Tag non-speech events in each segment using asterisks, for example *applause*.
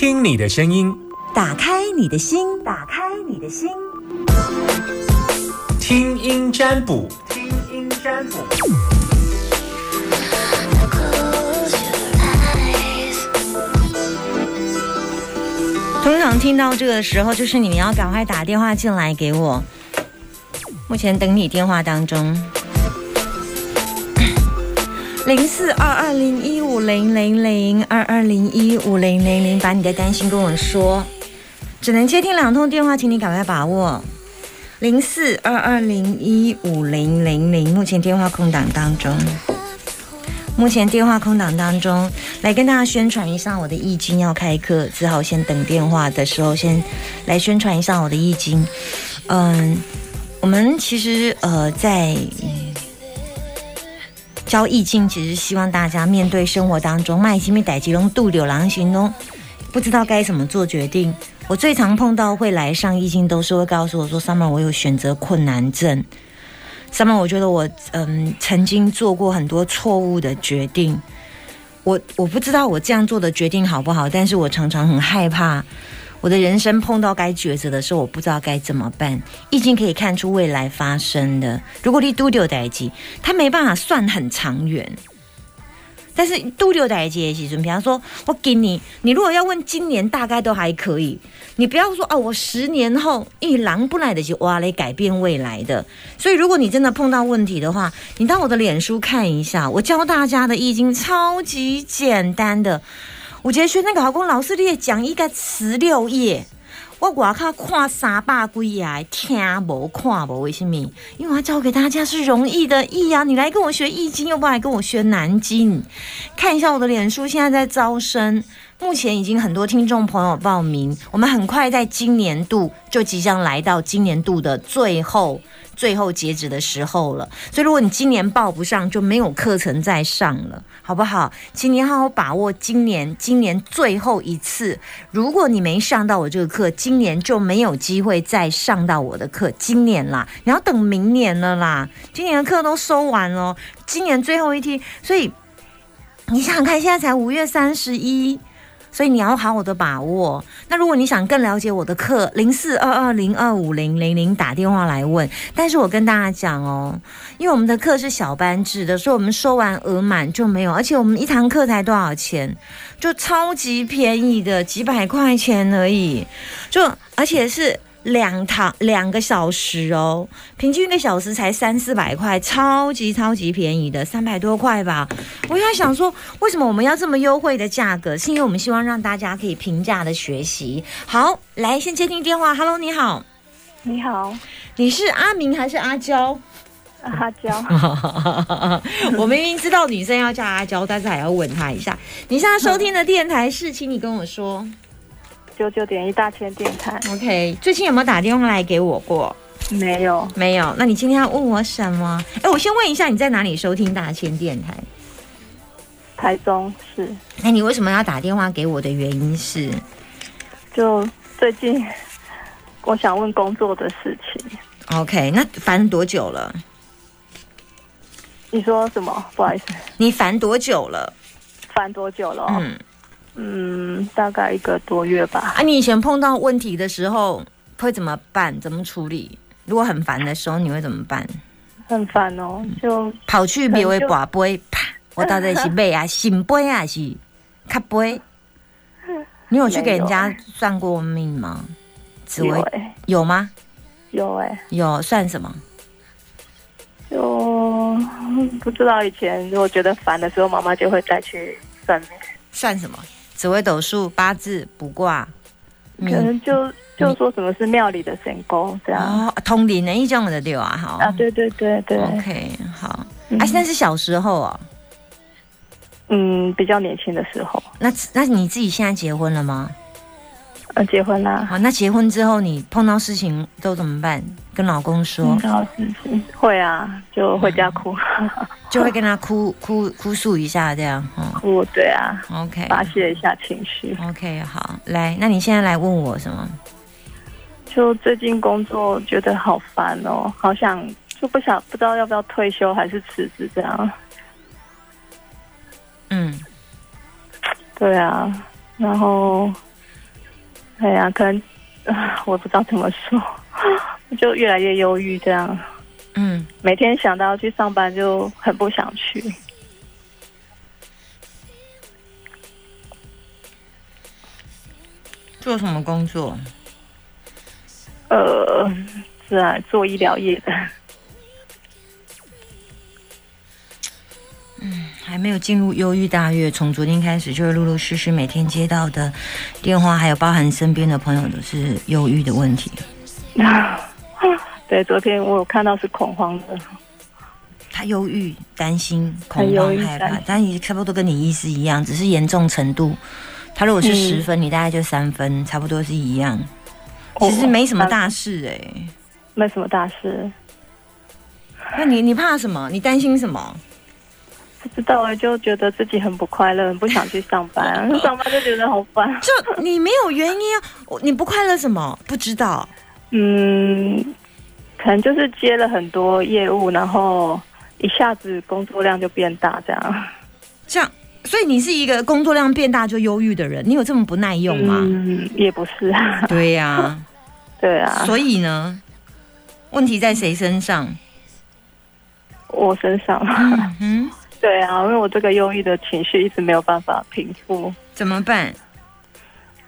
听听你的声音，打开你的心，打开你的心，听音占卜，听音占卜。通常听到这个时候，就是你们要赶快打电话进来给我。目前等你电话当中，零四二二零一五零零零二二零一五零零零，把你的担心跟我说。只能接听两通电话，请你赶快把握。零四二二零一五零零零，目前电话空档当中。目前电话空档当中，来跟大家宣传一下我的易经要开课，只好先等电话的时候，先来宣传一下我的易经。嗯，我们其实呃在教易经，其实希望大家面对生活当中，麦基米逮吉龙度柳狼行动，不知道该怎么做决定。我最常碰到会来上易经，都是会告诉我说：“Summer，我有选择困难症。” Summer，我觉得我嗯曾经做过很多错误的决定，我我不知道我这样做的决定好不好，但是我常常很害怕，我的人生碰到该抉择的时候，我不知道该怎么办。易经可以看出未来发生的，如果你都丢代记，它没办法算很长远。但是都丢代记的时阵，比方说我给你，你如果要问今年大概都还可以，你不要说哦，我十年后一狼不来的就哇来改变未来的。所以如果你真的碰到问题的话，你到我的脸书看一下，我教大家的易经超级简单的。我觉得学那个好公老师你也讲一个十六页。我外靠看三百几页，听无看无，为什么？因为我教给大家是容易的易啊！你来跟我学易经，又不来跟我学南经。看一下我的脸书，现在在招生，目前已经很多听众朋友报名。我们很快在今年度就即将来到今年度的最后。最后截止的时候了，所以如果你今年报不上，就没有课程再上了，好不好？请你好好把握今年，今年最后一次。如果你没上到我这个课，今年就没有机会再上到我的课。今年啦，你要等明年了啦。今年的课都收完了，今年最后一天，所以你想想看，现在才五月三十一。所以你要好好的把握。那如果你想更了解我的课，零四二二零二五零零零打电话来问。但是我跟大家讲哦，因为我们的课是小班制的，所以我们收完额满就没有，而且我们一堂课才多少钱，就超级便宜的几百块钱而已，就而且是。两堂两个小时哦，平均一个小时才三四百块，超级超级便宜的，三百多块吧。我在想说，为什么我们要这么优惠的价格？是因为我们希望让大家可以平价的学习。好，来先接听电话。Hello，你好，你好，你是阿明还是阿娇？阿娇。*laughs* 我明明知道女生要叫阿娇，但是还要问她一下。你现在收听的电台是，请你跟我说。九九点一大千电台，OK。最近有没有打电话来给我过？没有，没有。那你今天要问我什么？哎，我先问一下，你在哪里收听大千电台？台中市。那你为什么要打电话给我的原因是？就最近，*laughs* 我想问工作的事情。OK，那烦多久了？你说什么？不好意思，你烦多久了？烦多久了？嗯。嗯，大概一个多月吧。啊，你以前碰到问题的时候会怎么办？怎么处理？如果很烦的时候，你会怎么办？很烦哦，就跑去别位拔杯，啪！我到底是背啊，醒杯啊，是卡杯？你有去给人家算过命吗？紫薇有吗？有哎，有算什么？就不知道以前如果觉得烦的时候，妈妈就会再去算命。算什么？紫微斗数、八字、卜卦，可能就就说什么是庙里的神功这样。哦，通灵的一种的对啊，好啊，对对对对，OK，好，啊，现在是小时候哦，嗯，比较年轻的时候，那那你自己现在结婚了吗？呃，结婚啦。好，那结婚之后你碰到事情都怎么办？跟老公说。碰到事情会啊，就回家哭，就会跟他哭哭哭诉一下这样。哭，对啊。OK。发泄一下情绪。OK，好，来，那你现在来问我什么？就最近工作觉得好烦哦，好想就不想不知道要不要退休还是辞职这样。嗯。对啊，然后。哎呀，可能啊我不知道怎么说，*laughs* 就越来越忧郁，这样嗯，每天想到要去上班就很不想去。做什么工作？呃，是啊，做医疗业的。还没有进入忧郁大月，从昨天开始就是陆陆续续每天接到的电话，还有包含身边的朋友都是忧郁的问题。*laughs* 对，昨天我有看到是恐慌的。他忧郁、担心、恐慌、害怕，但也差不多跟你意思一样，只是严重程度。他如果是嗯十分，你大概就三分，差不多是一样。其实没什么大事哎、没什么大事，那你你怕什么？你担心什么？不知道哎，就觉得自己很不快乐，很不想去上班，*laughs* 上班就觉得好烦。就你没有原因啊？我你不快乐什么？不知道。嗯，可能就是接了很多业务，然后一下子工作量就变大，这样。这样，所以你是一个工作量变大就忧郁的人，你有这么不耐用吗？嗯，也不是啊。对呀、*laughs* 对啊，所以呢，问题在谁身上？我身上。嗯哼，对啊，因为我这个忧郁的情绪一直没有办法平复。怎么办？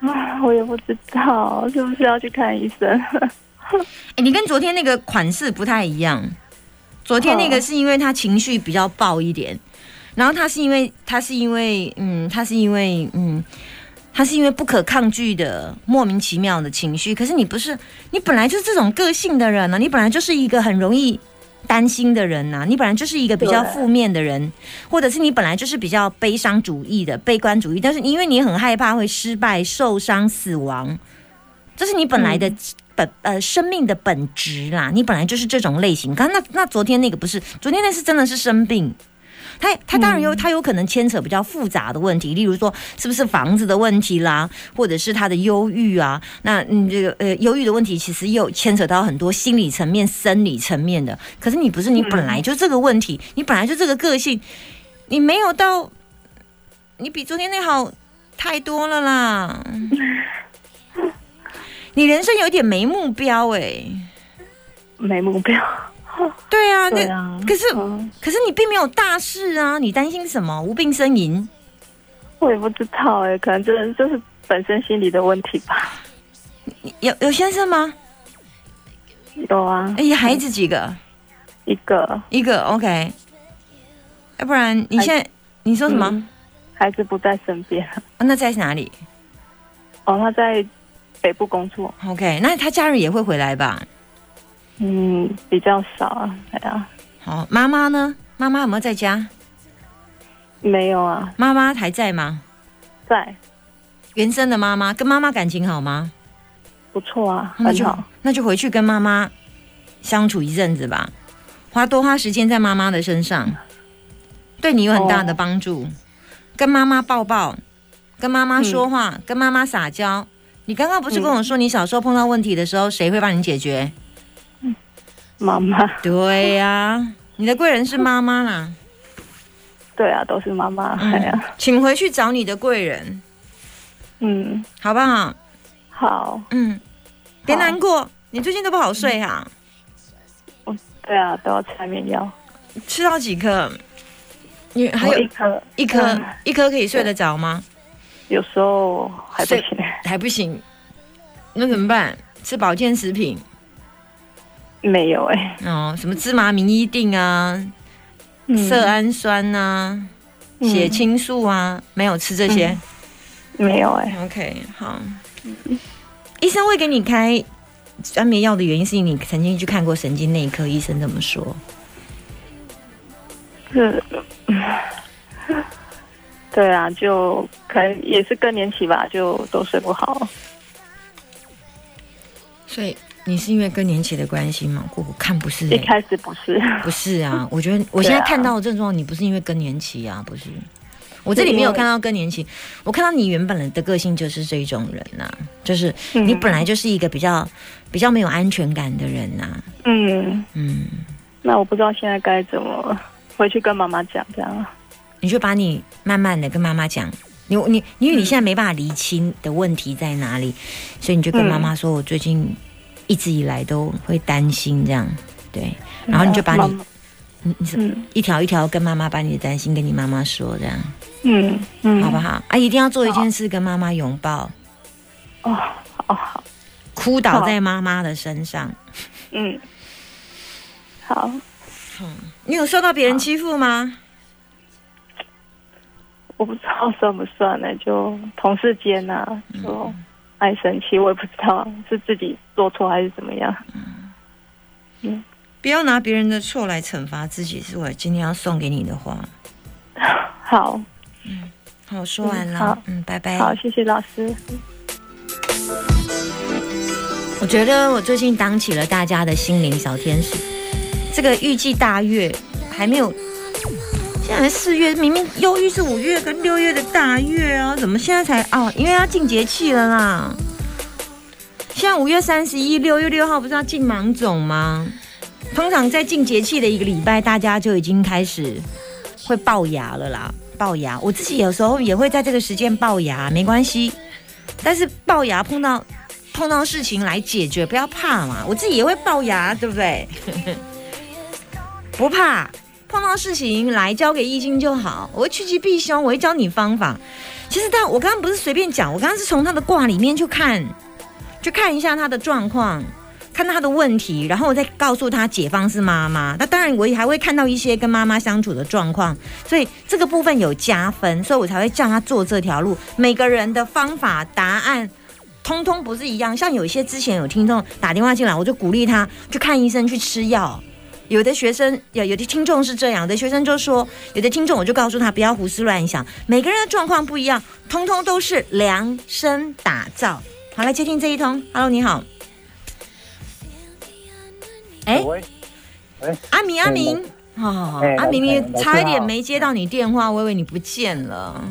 啊，我也不知道是不是要去看医生。*laughs* 哎、你跟昨天那个款式不太一样。昨天那个哦是因为他情绪比较爆一点，然后他是因为他是因为嗯，他是因为嗯，他是因为不可抗拒的莫名其妙的情绪。可是你不是，你本来就是这种个性的人呢、啊你本来就是一个很容易担心的人呐、你本来就是一个比较负面的人，或者是你本来就是比较悲伤主义的、悲观主义，但是因为你很害怕会失败、受伤、死亡，这是你本来的本、呃生命的本质啦。你本来就是这种类型。刚那那昨天那个不是，昨天那是真的是生病。他他当然有，他有可能牵扯比较复杂的问题，例如说是不是房子的问题啦，或者是他的忧郁啊。那嗯，这个呃忧郁的问题其实又牵扯到很多心理层面、生理层面的。可是你不是，你本来就这个问题，你本来就这个个性，你没有到，你比昨天那好太多了啦。*laughs* 你人生有点没目标哎、没目标。对啊，对那啊，可是嗯，可是你并没有大事啊，你担心什么？无病呻吟。我也不知道哎，可能真的就是本身心理的问题吧。有有先生吗？有啊，哎，孩子几个？一个一个，OK。要不然你现在你说什么？嗯孩子不在身边。啊那在哪里哦，他在北部工作，？OK，那他假日也会回来吧？嗯，比较少啊。哎呀，好，妈妈呢？妈妈有没有在家？没有啊，妈妈还在吗？在原生的妈妈跟妈妈感情好吗？不错啊，那就很好。那就回去跟妈妈相处一阵子吧，花多花时间在妈妈的身上，对你有很大的帮助。跟妈妈抱抱，跟妈妈说话，跟妈妈撒娇。你刚刚不是跟我说，你小时候碰到问题的时候，谁会帮你解决？妈妈，对呀、你的贵人是妈妈啦。对啊，都是妈妈。哎呀，嗯，请回去找你的贵人，嗯，好不好？好，嗯，别难过，你最近都不好睡哈、对啊，都要吃安眠药，吃到几颗？你还有一颗。一颗嗯。一颗可以睡得着吗？有时候还不行，还不行，那怎么办？吃保健食品没有哎、哦，什么芝麻明一定啊，嗯色氨酸啊，嗯血清素啊，没有吃这些。没有哎、OK，好。医生会给你开安眠药的原因，是你曾经去看过神经内科医生这么说。是，*laughs* 对啊，就可能也是更年期吧，就都睡不好。所以你是因为更年期的关系吗？我我看不是、一欸，开始不是，不是啊。我觉得我现在看到的症状，你不是因为更年期啊，不是。我这里没有看到更年期，我看到你原本的个性就是这种人呐、就是你本来就是一个比较比较没有安全感的人呐、嗯，嗯，那我不知道现在该怎么回去跟妈妈讲这样。你就把你慢慢的跟妈妈讲，你你因为你现在没办法厘清的问题在哪里，所以你就跟妈妈说，我最近一直以来都会担心这样，对，然后你就把你你你一条一条跟妈妈把你的担心跟你妈妈说，这样。嗯嗯，好不好？啊，一定要做一件事，跟妈妈拥抱，哦，好好，哭倒在妈妈的身上。嗯，好，你有受到别人欺负吗？我不知道算不算呢，就同事间呐、就爱生气，我也不知道 *laughs* 是自己做错还是怎么样。嗯不要拿别人的错来惩罚自己，是我今天要送给你的话。*laughs* 好，嗯好，我说完了嗯，拜拜。好，谢谢老师。我觉得我最近当起了大家的心灵小天使。这个预计大月还没有，现在四月，明明忧郁是五月跟六月的大月啊，怎么现在才哦？因为要进节气了啦。现在五月三十一，六月六号不是要进芒种吗？通常在进节气的一个礼拜，大家就已经开始会龅牙了啦。龅牙，我自己有时候也会在这个时间龅牙，没关系。但是龅牙碰到碰到事情来解决，不要怕嘛。我自己也会龅牙，对不对？不怕，碰到事情来交给易经就好。我会趋吉避凶，我会教你方法。其实，但我刚刚不是随便讲，我刚刚是从他的卦里面去看，去看一下他的状况，看他的问题，然后我再告诉他解方是妈妈。那当然，我也还会看到一些跟妈妈相处的状况，所以这个部分有加分，所以我才会叫他做这条路。每个人的方法、答案。通通不是一样，像有一些之前有听众打电话进来，我就鼓励他去看医生、去吃药。有的学生有有的听众是这样，有的学生就说，有的听众我就告诉他不要胡思乱想，每个人的状况不一样，通通都是量身打造。好，来接听这一通，Hello，你好，哎？喂，喂，阿明，阿明，好好好阿明，你差一点好没接到你电话，我以为你不见了。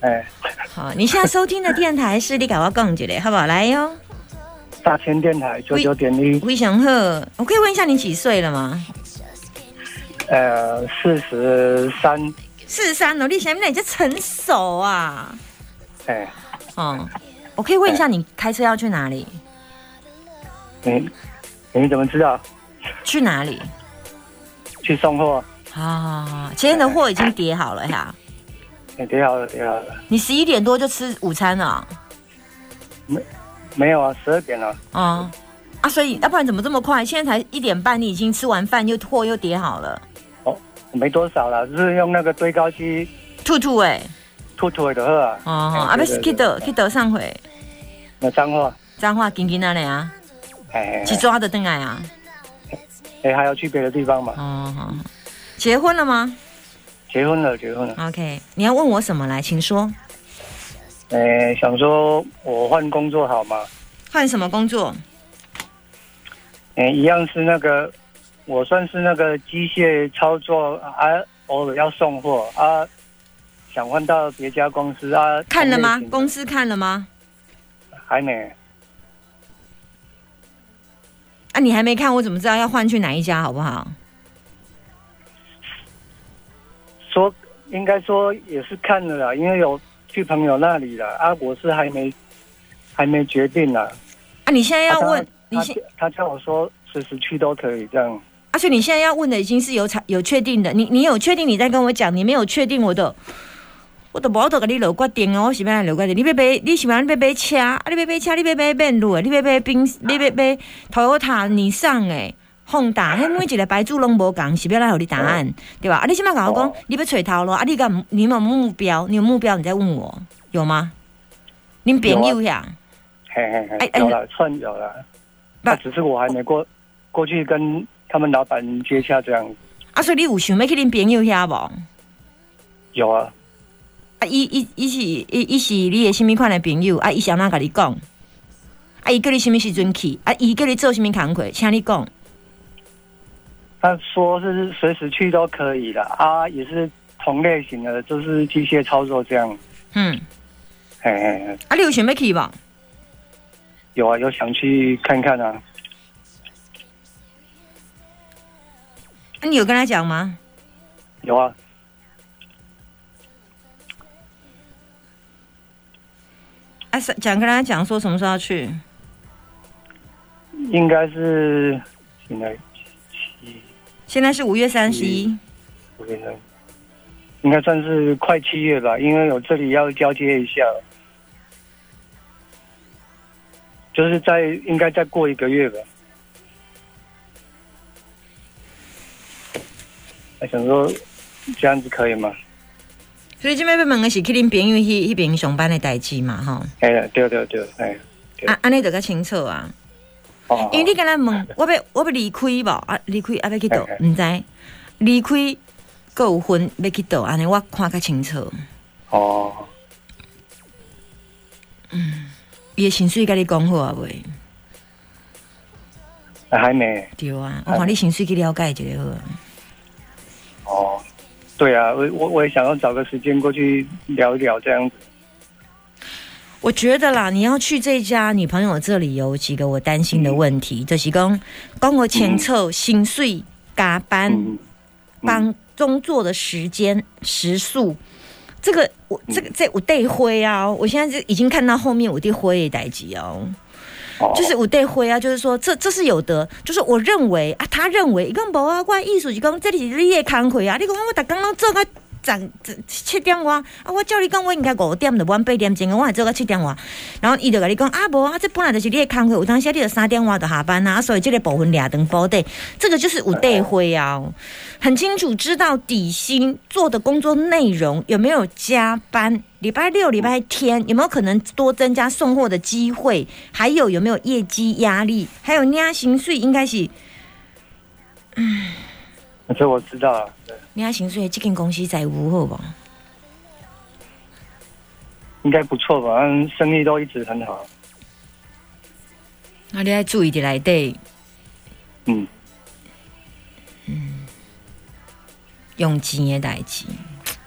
哎，好，你现在收听的电台是你给我讲一下，好不好？来哟，大千电台九九点一，魏祥鹤，我可以问一下你几岁了吗？呃，四十三，四十三了，你想不想你就成熟啊？哎，哦，我可以问一下你开车要去哪里？你你怎么知道？去哪里？去送货？好好好，今天的货已经叠好了呀。哎，叠好了，叠好了，你十一点多就吃午餐了没有啊，十二点了，啊、啊，所以要不然怎么这么快？现在才一点半，你已经吃完饭，又货又叠好了。哦没多少了，是用那个堆高机兔兔哎，兔兔的喝啊，哦，啊，不是去倒去倒上回，那脏话，脏话紧紧那里啊，哎，哎去抓的邓来啊。哎，还要去别的地方嘛？哦，结婚了吗结婚了，结婚了，？OK，你要问我什么来，请说。哎，想说我换工作好吗？换什么工作？哎，一样是那个，我算是那个机械操作啊，偶尔要送货啊，想换到别家公司啊。看了吗公司看了吗？还没，啊，你还没看，我怎么知道要换去哪一家，好不好？说应该说也是看了啦，因为有去朋友那里了啊，我是还没还没决定呢。啊，你现在要问，你他现他叫我说随时去都可以这样。而且你现在要问的已经是有产有确定的，你你有确定，你再跟我讲，你没有确定我的，我都无得给你留决定哦，我是要来留决定。你要买，你是要你要买车，啊，你要买车，你要买面路的，你要买冰，你要买 Toyota、尼桑的。Honda，迄每一个牌子拢无共，是要来互你答案，对吧？啊，你现在跟我讲哦，你要找头路，啊，你敢你有目标？你有目标，你再问我，有吗？恁朋友呀？嘿嘿嘿，有了，算有了。不那只是我还没过过去跟他们老板接洽这样。啊，所以你有想要去恁朋友遐无？有啊，啊，伊伊伊是伊伊是你的什物款的朋友？啊，伊是安怎甲你讲？啊，伊叫你什物时阵去？啊，伊叫你做什物工课？请你讲。他说是随时去都可以的啊，也是同类型的，就是机械操作这样。嗯，哎哎哎，啊，你有想要去无？啊，有啊，有想去看看啊。那你有跟他讲吗？有啊，啊，是讲跟他讲说什么时候要去？应该是现在七现在是五月三十一，五月份，应该算是快七月吧，因为我这里要交接一下，就是在应该再过一个月吧。我想说这样子可以吗？所以这边要问的是去恁朋友迄迄边上班的代志嘛，吼。哎呀，对对对，哎，对啊，安尼就较清楚啊。哦，因为你跟他问，*laughs* 我要我要离开无啊？离开啊要去倒嘿？毋知离开，搁有分要去倒？安尼我看较清楚。哦，伊的薪水甲你讲好啊未？还没对啊，我看你薪水去了解一下好啊。哦，对啊，我我我也想要找个时间过去聊一聊这样子。我觉得啦，你要去这家女朋友这里有几个我担心的问题，就是讲讲我前凑薪水、加班、嗯，帮工作的时间、时数，这个我这个这我得灰啊！我现在就已经看到后面我得灰的代际哦，哦，就是我得灰啊，就是说这这是有的，就是我认为啊，他认为讲无啊，我的意思是讲这里是你的工课啊，你讲我逐工拢做个。七点外啊！我照你讲，我应该五点就晚八点钟，我还做到七点外。然后伊就甲你讲啊，无啊，这本来就是你的工课，有当时你就三点外就下班啊，所以这个部分俩等包底，这个就是有对会啊，很清楚知道底薪做的工作内容有没有加班，礼拜六、礼拜天有没有可能多增加送货的机会，还有有没有业绩压力，还有领薪水应该是这我知道了。对领薪水，这间公司财务好不？应该不错吧？嗯，生意都一直很好。啊，你要注意伫内底嗯，嗯用钱的代志，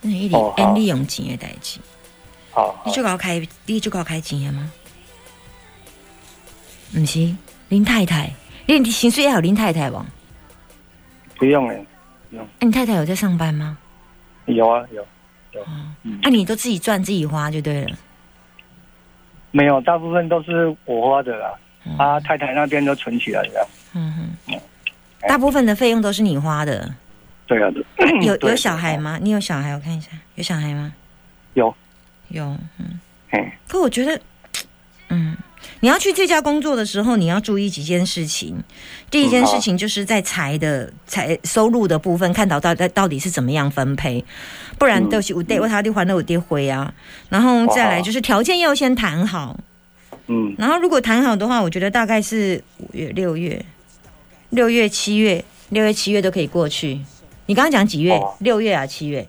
那一点你用钱的代志，好，好你就搞开，你就搞开钱的吗？毋是，林太太，你你薪水也有林太太无？啊，不用哎，你太太有在上班吗？有啊有，有啊，你都自己赚自己花就对了。没有，大部分都是我花的啦。嗯啊，太太那边都存起来了。嗯哼，大部分的费用都是你花的。对啊，对 *coughs* 有有小孩？吗？你有小孩？我看一下，有小孩吗？有，有，嗯。哎，可我觉得，嗯，你要去这家工作的时候，你要注意几件事情。第一件事情就是在财的财收入的部分，看到到到到底是怎么样分配，不然嗯都是我对我他的还了我爹灰啊。然后再来就是条件要先谈好，嗯，然后如果谈好的话，我觉得大概是五月、六月、六月、七月、六月、七月都可以过去。你刚刚讲几月哦？六月啊，七月？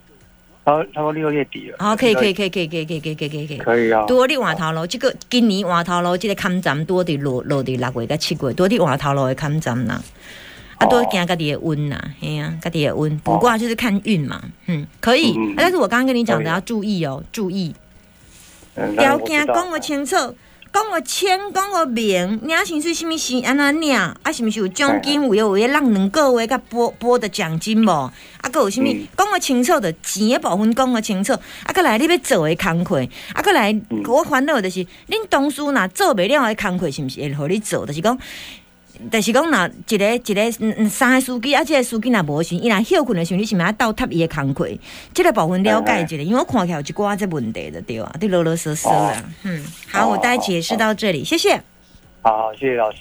差不差不多六月底了。好，可以，可以，可以，可以，可以，可以，可以，可以，可以，可以。啊。多的换头路，这个今年换头路，这个坎站多的落落的六月甲七月，多的换头路的坎站啦。啊，哦多惊家己的温呐，嘿呀、啊，家己的温。不过就是看运嘛，嗯，可以。但是我刚刚跟你讲的要注意哦，注意条件讲我清楚，讲个清，讲个明，领薪水什物是安怎领，啊，是毋是有奖金，有有有让两个月甲拨拨的奖金无？啊，佮有啥物嗯讲个清楚的钱的部分讲个清楚，啊，佮来你要做的工课，啊，佮来嗯我烦恼的就是，恁同事若做袂了的工课，是毋是会互你做？就是讲。但是讲，若一个一个三个司机，啊，即个司机若无钱，伊若休困的时候，你是毋是要倒塌伊的工课？即、个部分了解一下，因为我看起来有一寡这问题的对啊，对啰啰嗦嗦啦。嗯，好，我大概解释到这里，谢谢。好，谢谢老师。